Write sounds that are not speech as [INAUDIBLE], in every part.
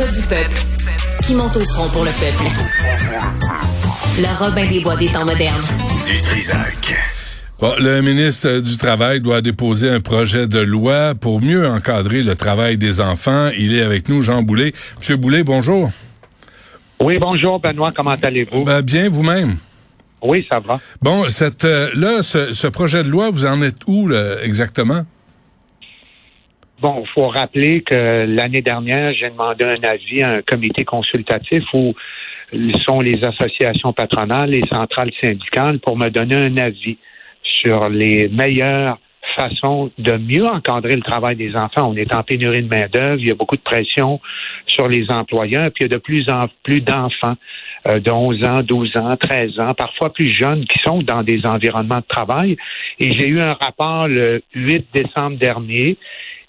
gars du peuple qui monte au front pour le peuple. Le Robin des Bois des temps modernes. Du Trisac. Bon, le ministre du Travail doit déposer un projet de loi pour mieux encadrer le travail des enfants. Il est avec nous, Jean Boulet. Monsieur Boulet, bonjour. Oui, bonjour Benoît, comment allez-vous? Ben, bien, vous-même. Oui, ça va. Bon, cette euh, là, ce, ce, projet de loi, vous en êtes où là, exactement? Bon, il faut rappeler que l'année dernière, j'ai demandé un avis à un comité consultatif où sont les associations patronales, les centrales syndicales, pour me donner un avis sur les meilleures façons de mieux encadrer le travail des enfants. On est en pénurie de main-d'œuvre, il y a beaucoup de pression sur les employeurs, puis il y a de plus en plus d'enfants euh, de 11 ans, 12 ans, 13 ans, parfois plus jeunes, qui sont dans des environnements de travail. Et j'ai eu un rapport le 8 décembre dernier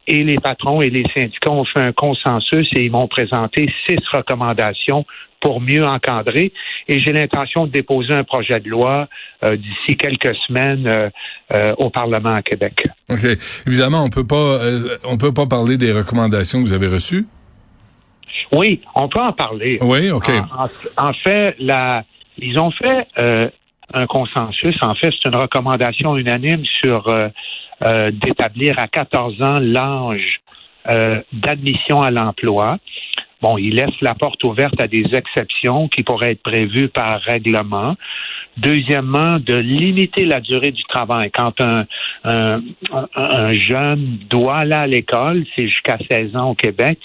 et les patrons et les syndicats ont fait un consensus et ils m'ont présenté six recommandations pour mieux encadrer. Et j'ai l'intention de déposer un projet de loi euh, d'ici quelques semaines euh, euh, au Parlement à Québec. OK. Évidemment, on peut pas on peut pas parler des recommandations que vous avez reçues? Oui, on peut en parler. Oui, OK. En, en fait, la, ils ont fait un consensus. En fait, c'est une recommandation unanime sur euh, d'établir à 14 ans l'âge euh, d'admission à l'emploi. Bon, il laisse la porte ouverte à des exceptions qui pourraient être prévues par règlement. Deuxièmement, de limiter la durée du travail. Quand un, un, un jeune doit aller à l'école, c'est jusqu'à 16 ans au Québec,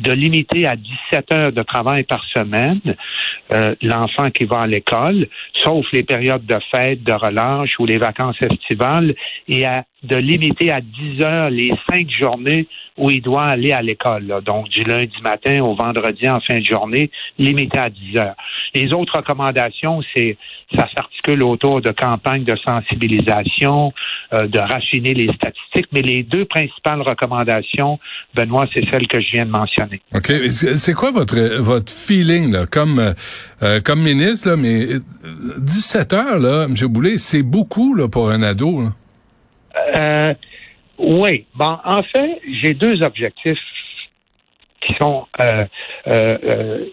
de limiter à 17 heures de travail par semaine euh, l'enfant qui va à l'école, sauf les périodes de fête, de relâche ou les vacances estivales, et à, de limiter à 10 heures les cinq journées où il doit aller à l'école. Donc, du lundi matin au vendredi en fin de journée, limité à 10 heures. Les autres recommandations, c'est ça s'articule autour de campagnes de sensibilisation, euh, de raffiner les statistiques, mais les deux principales recommandations, Benoît, c'est celles que je viens de mentionner. OK. C'est quoi votre votre feeling comme euh, comme ministre, là, mais 17 heures, là, M. Boulay, c'est beaucoup là, pour un ado. Euh, oui. Bon, en fait, j'ai deux objectifs qui sont euh, euh, euh,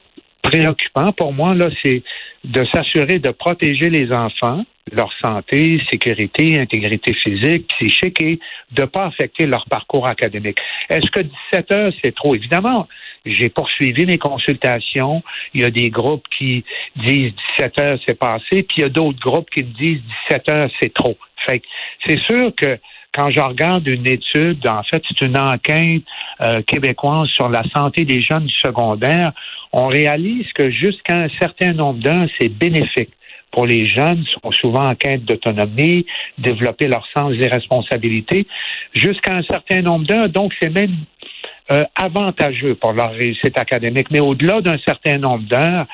préoccupants pour moi. Là, c'est de s'assurer de protéger les enfants, leur santé, sécurité, intégrité physique, psychique et de ne pas affecter leur parcours académique. Est-ce que 17 heures, c'est trop? Évidemment, j'ai poursuivi mes consultations. Il y a des groupes qui disent 17 heures, c'est passé, puis il y a d'autres groupes qui me disent 17 heures, c'est trop. Fait c'est sûr que quand je regarde une étude, en fait, c'est une enquête euh, québécoise sur la santé des jeunes du secondaire, on réalise que jusqu'à un certain nombre d'heures, c'est bénéfique pour les jeunes, sont souvent en quête d'autonomie, développer leur sens des responsabilités, jusqu'à un certain nombre d'heures. Donc, c'est même euh, avantageux pour leur réussite académique. Mais au-delà d'un certain nombre d'heures,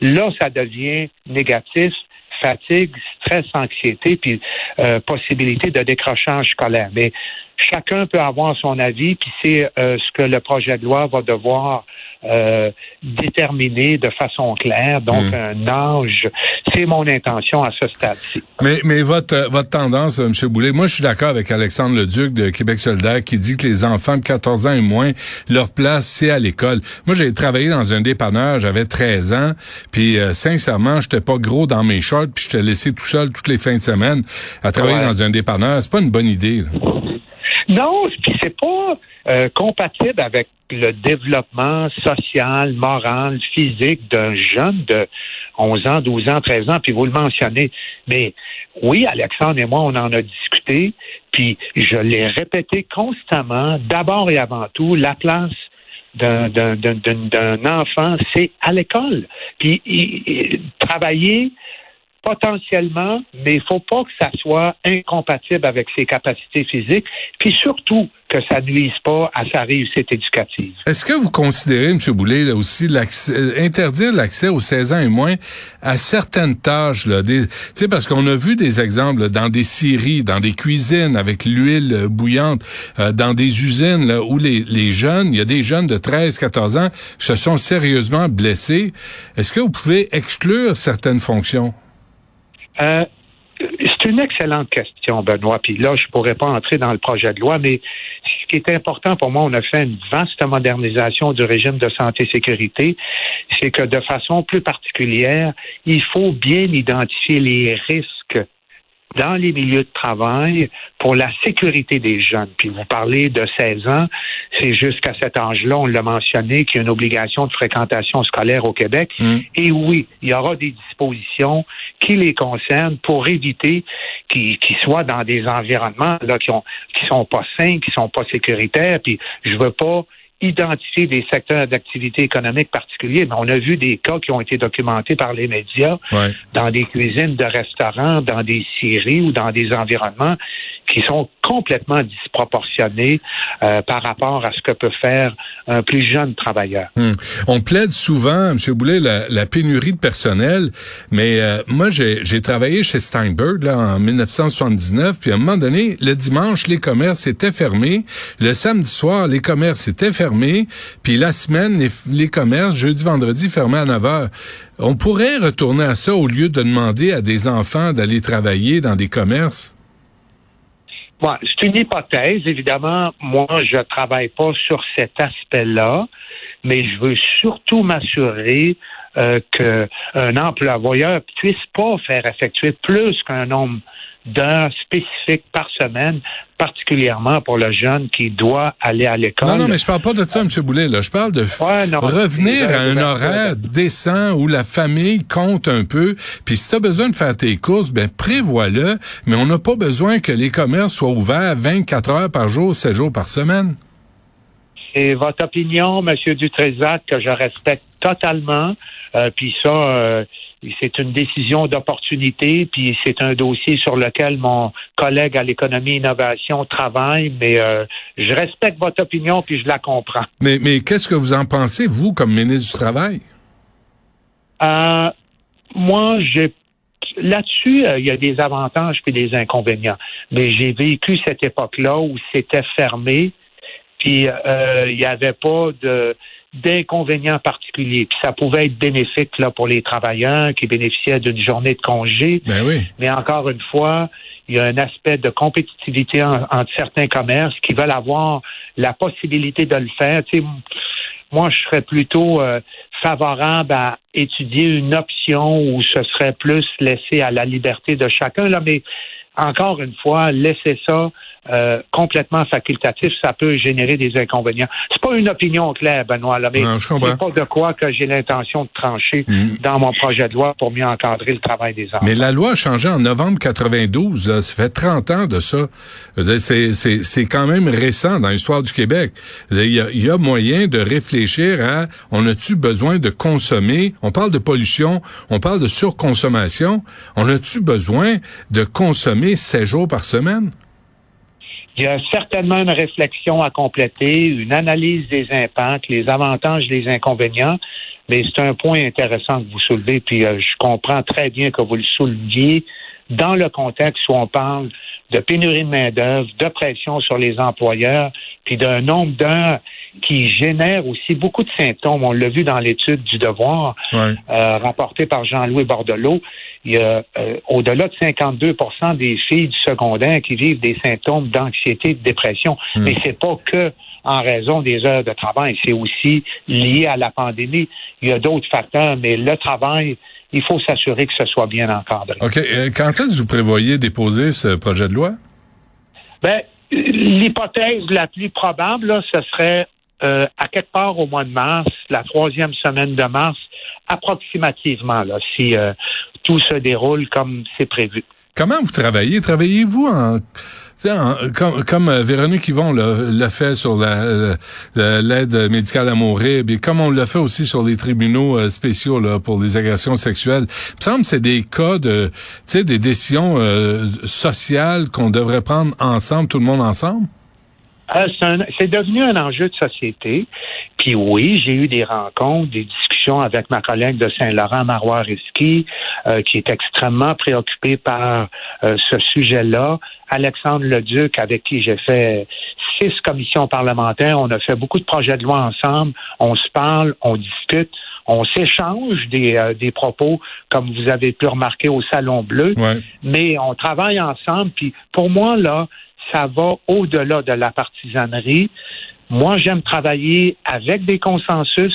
là, ça devient négatif fatigue, stress, anxiété, puis euh, possibilité de décrochage scolaire. Chacun peut avoir son avis, puis c'est euh, ce que le projet de loi va devoir euh, déterminer de façon claire. Donc, hmm. un âge, c'est mon intention à ce stade-ci. Mais, mais votre, votre tendance, M. Boulay, moi, je suis d'accord avec Alexandre Leduc de Québec solidaire qui dit que les enfants de 14 ans et moins, leur place, c'est à l'école. Moi, j'ai travaillé dans un dépanneur, j'avais 13 ans, puis euh, sincèrement, j'étais pas gros dans mes shorts, puis je te laissé tout seul toutes les fins de semaine à travailler dans un dépanneur. C'est pas une bonne idée. Non, puis c'est pas euh, compatible avec le développement social, moral, physique d'un jeune de 11 ans, 12 ans, 13 ans, puis vous le mentionnez. Mais oui, Alexandre et moi, on en a discuté, puis je l'ai répété constamment, d'abord et avant tout, la place d'un enfant, c'est à l'école. Puis travailler potentiellement, mais il faut pas que ça soit incompatible avec ses capacités physiques, puis surtout que ça nuise pas à sa réussite éducative. Est-ce que vous considérez, M. Boulay, là aussi, euh, interdire l'accès aux 16 ans et moins à certaines tâches, là, des, parce qu'on a vu des exemples dans des scieries, dans des cuisines avec l'huile euh, bouillante, euh, dans des usines là, où les, les jeunes, il y a des jeunes de 13, 14 ans se sont sérieusement blessés. Est-ce que vous pouvez exclure certaines fonctions? Euh, c'est une excellente question, Benoît. Puis là, je pourrais pas entrer dans le projet de loi, mais qui est important pour moi, on a fait une vaste modernisation du régime de santé-sécurité, c'est que de façon plus particulière, il faut bien identifier les risques dans les milieux de travail pour la sécurité des jeunes. Puis vous parlez de 16 ans, c'est jusqu'à cet âge-là, on l'a mentionné, qu'il y a une obligation de fréquentation scolaire au Québec. Mm. Et oui, il y aura des dispositions qui les concernent pour éviter qu'ils soient dans des environnements là qui ont qui sont pas sains, qui sont pas sécuritaires. Puis je veux pas identifier des secteurs d'activité économique particuliers, mais on a vu des cas qui ont été documentés par les médias dans des cuisines de restaurants, dans des scieries ou dans des environnements qui sont complètement disproportionnés euh, par rapport à ce que peut faire un plus jeune travailleur. Hmm. On plaide souvent, M. Boulet, la, la pénurie de personnel, mais euh, moi, j'ai travaillé chez Steinberg là, en 1979, puis à un moment donné, le dimanche, les commerces étaient fermés, le samedi soir, les commerces étaient fermés, puis la semaine, les, les commerces, jeudi, vendredi, fermés à 9 heures. On pourrait retourner à ça au lieu de demander à des enfants d'aller travailler dans des commerces? C'est une hypothèse. Évidemment, moi, je travaille pas sur cet aspect-là, mais je veux surtout m'assurer euh, qu'un employeur puisse pas faire effectuer plus qu'un nombre d'heures spécifiques par semaine, particulièrement pour le jeune qui doit aller à l'école. Non, non, mais je parle pas de ça, M. Boulet. Là. Je parle de revenir à un horaire décent où la famille compte un peu. Puis si tu as besoin de faire tes courses, ben prévois-le. Mais on n'a pas besoin que les commerces soient ouverts 24 heures par jour, 7 jours par semaine. C'est votre opinion, M. Dutrézac, que je respecte totalement. Euh, puis ça, euh, c'est une décision d'opportunité, puis c'est un dossier sur lequel mon collègue à l'économie et innovation travaille, mais euh, je respecte votre opinion, puis je la comprends. Mais, mais qu'est-ce que vous en pensez, vous, comme ministre du Travail? Euh, moi, j'ai là-dessus, euh, il y a des avantages puis des inconvénients. Mais j'ai vécu cette époque-là où c'était fermé, puis il n'y avait pas de d'inconvénients particuliers. Puis ça pouvait être bénéfique là pour les travailleurs qui bénéficiaient d'une journée de congé. Ben oui. Mais encore une fois, il y a un aspect de compétitivité entre certains commerces qui veulent avoir la possibilité de le faire. Tu sais, moi, je serais plutôt euh, favorable à étudier une option où ce serait plus laissé à la liberté de chacun. Là, mais encore une fois, laisser ça euh, complètement facultatif, ça peut générer des inconvénients. C'est pas une opinion claire, Benoît, là, mais c'est pas de quoi que j'ai l'intention de trancher mm. dans mon projet de loi pour mieux encadrer le travail des enfants. Mais la loi a changé en novembre 92. Ça fait 30 ans de ça. C'est quand même récent dans l'histoire du Québec. Il y, a, il y, a, moyen de réfléchir à on a-tu besoin de consommer? On parle de pollution, on parle de surconsommation. On a-tu besoin de consommer 16 jours par semaine? Il y a certainement une réflexion à compléter, une analyse des impacts, les avantages, les inconvénients. Mais c'est un point intéressant que vous soulevez, puis euh, je comprends très bien que vous le souleviez dans le contexte où on parle de pénurie de main-d'œuvre, de pression sur les employeurs, puis d'un nombre d'heures qui génère aussi beaucoup de symptômes. On l'a vu dans l'étude du devoir euh, rapportée par Jean-Louis Bordelot. Il y a euh, au-delà de 52% des filles du secondaire qui vivent des symptômes d'anxiété, de dépression. Hmm. Mais c'est pas que en raison des heures de travail, c'est aussi lié à la pandémie. Il y a d'autres facteurs, mais le travail, il faut s'assurer que ce soit bien encadré. OK. Euh, quand est-ce que vous prévoyez déposer ce projet de loi? Ben, l'hypothèse la plus probable, ce serait euh, à quelque part au mois de mars, la troisième semaine de mars, approximativement, là, si euh, tout se déroule comme c'est prévu. Comment vous travaillez? Travaillez-vous en, comme, comme euh, Véronique Yvon l'a fait sur l'aide médicale à mourir, et comme on l'a fait aussi sur les tribunaux euh, spéciaux là, pour les agressions sexuelles. Me semble c'est des cas de, des décisions euh, sociales qu'on devrait prendre ensemble, tout le monde ensemble. C'est devenu un enjeu de société. Puis oui, j'ai eu des rencontres, des discussions avec ma collègue de Saint-Laurent, Marois Risky, euh, qui est extrêmement préoccupée par euh, ce sujet-là. Alexandre Leduc, avec qui j'ai fait six commissions parlementaires, on a fait beaucoup de projets de loi ensemble, on se parle, on discute on s'échange des, euh, des propos, comme vous avez pu remarquer au Salon Bleu, mais on travaille ensemble. Puis pour moi, là, ça va au-delà de la partisanerie. Moi, j'aime travailler avec des consensus.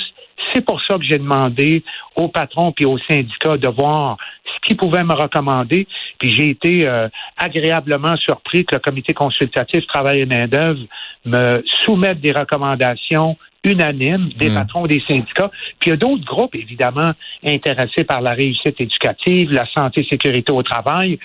C'est pour ça que j'ai demandé aux patrons puis aux syndicats de voir ce qu'ils pouvaient me recommander. Puis j'ai été euh, agréablement surpris que le comité consultatif Travail et main-d'œuvre me soumette des recommandations unanimes des hmm. patrons des syndicats. Puis il y a d'autres groupes, évidemment, intéressés par la réussite éducative, la santé, sécurité au travail.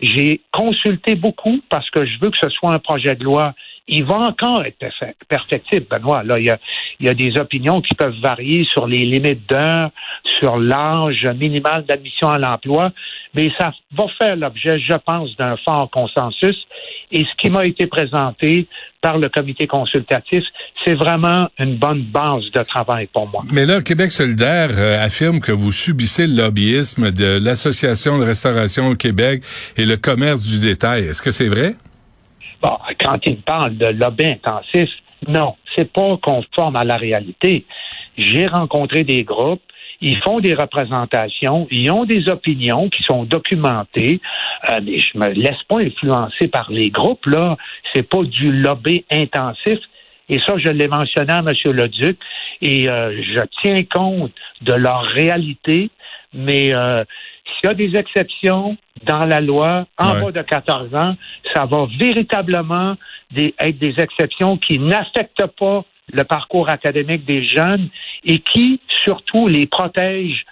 J'ai consulté beaucoup parce que je veux que ce soit un projet de loi il va encore être perfectible, Benoît. Là, il y, a, des opinions qui peuvent varier sur les limites d'heures, sur l'âge minimal d'admission à l'emploi, mais ça va faire l'objet, je pense, d'un fort consensus. Et ce qui m'a été présenté par le comité consultatif, c'est vraiment une bonne base de travail pour moi. Mais là, Québec solidaire euh, affirme que vous subissez le lobbyisme de l'Association de restauration au Québec et le commerce du détail. Est-ce que c'est vrai? Bon, quand il parle de lobby intensif, non, c'est pas conforme à la réalité. J'ai rencontré des groupes, ils font des représentations, ils ont des opinions qui sont documentées, euh, mais je me laisse pas influencer par les groupes là. C'est pas du lobby intensif. Et ça, je l'ai mentionné à M. Leduc, et euh, je tiens compte de leur réalité, mais euh, s'il y a des exceptions dans la loi en bas de 14 ans, ça va véritablement être des exceptions qui n'affectent pas le parcours académique des jeunes et qui, surtout, les protègent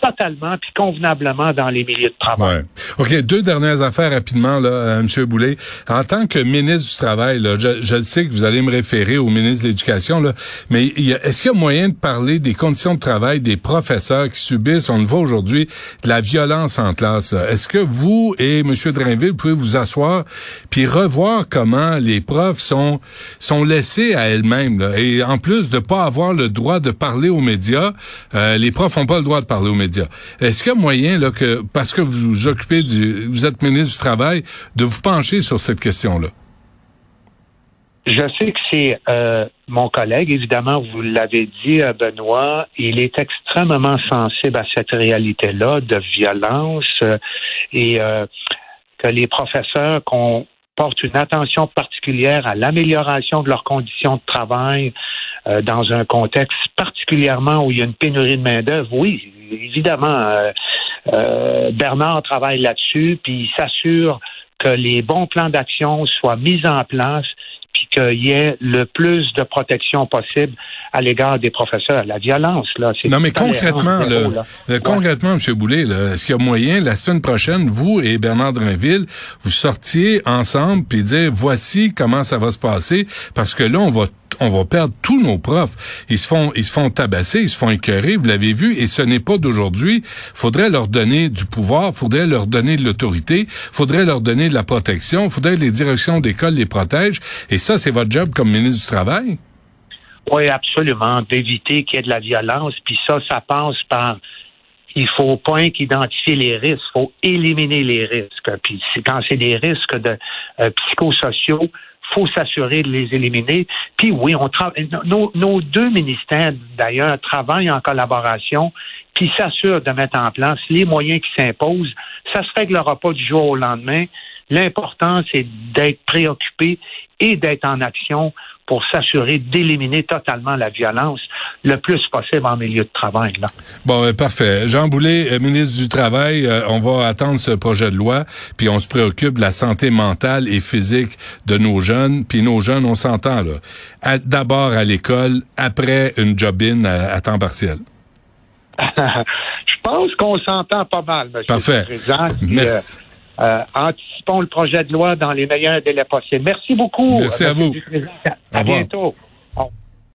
totalement puis convenablement dans les milieux de travail. OK, deux dernières affaires rapidement là, euh, M. Boulay. En tant que ministre du Travail, là, je, je sais que vous allez me référer au ministre de l'Éducation, là, mais est-ce qu'il y a moyen de parler des conditions de travail des professeurs qui subissent, on le voit aujourd'hui, de la violence en classe? Est-ce que vous et M. Drainville pouvez vous asseoir puis revoir comment les profs sont sont laissés à elles-mêmes et en plus de pas avoir le droit de parler aux médias, euh, les profs n'ont pas le droit de parler aux médias est-ce qu'il y a moyen, là, que, parce que vous vous occupez vous êtes ministre du Travail, de vous pencher sur cette question-là? Je sais que c'est euh, mon collègue, évidemment, vous l'avez dit, euh, Benoît, il est extrêmement sensible à cette réalité-là de violence euh, et que les professeurs qu'on porte une attention particulière à l'amélioration de leurs conditions de travail dans un contexte particulièrement où il y a une pénurie de main-d'œuvre. Oui, évidemment, euh, Bernard travaille là-dessus, puis il s'assure que les bons plans d'action soient mis en place, puis qu'il y ait le plus de protection possible à l'égard des professeurs. La violence, là, c'est non mais concrètement, là, euh, concrètement, M. Boulay, est-ce qu'il y a moyen la semaine prochaine, vous et Bernard Drinville, vous sortiez ensemble puis dire voici comment ça va se passer, parce que là on va on va perdre tous nos profs. Ils se font, tabasser, ils se font écœurer, vous l'avez vu, et ce n'est pas d'aujourd'hui. Faudrait leur donner du pouvoir, faudrait leur donner de l'autorité, faudrait leur donner de la protection, faudrait que les directions d'école les protègent. Et ça, c'est votre job comme ministre du Travail? Oui, absolument, d'éviter qu'il y ait de la violence. Puis ça, ça passe par il faut pas qu'identifier les risques, il faut éliminer les risques. Puis quand c'est des risques de euh, psychosociaux, faut s'assurer de les éliminer. Puis oui, on travaille. Nos, deux ministères, d'ailleurs, travaillent en collaboration, puis s'assurent de mettre en place les moyens qui s'imposent. Ça se réglera pas du jour au lendemain. L'important, c'est d'être préoccupé et d'être en action pour s'assurer d'éliminer totalement la violence le plus possible en milieu de travail. Là. Bon, euh, parfait. Jean Boulet, euh, ministre du Travail, euh, on va attendre ce projet de loi, puis on se préoccupe de la santé mentale et physique de nos jeunes, puis nos jeunes, on s'entend là. D'abord à l'école, après une job-in à, temps partiel. [LAUGHS] Je pense qu'on s'entend pas mal, M. Parfait. le Président. Merci. Euh, anticipons le projet de loi dans les meilleurs délais possibles. Merci beaucoup. Merci à vous. À bientôt.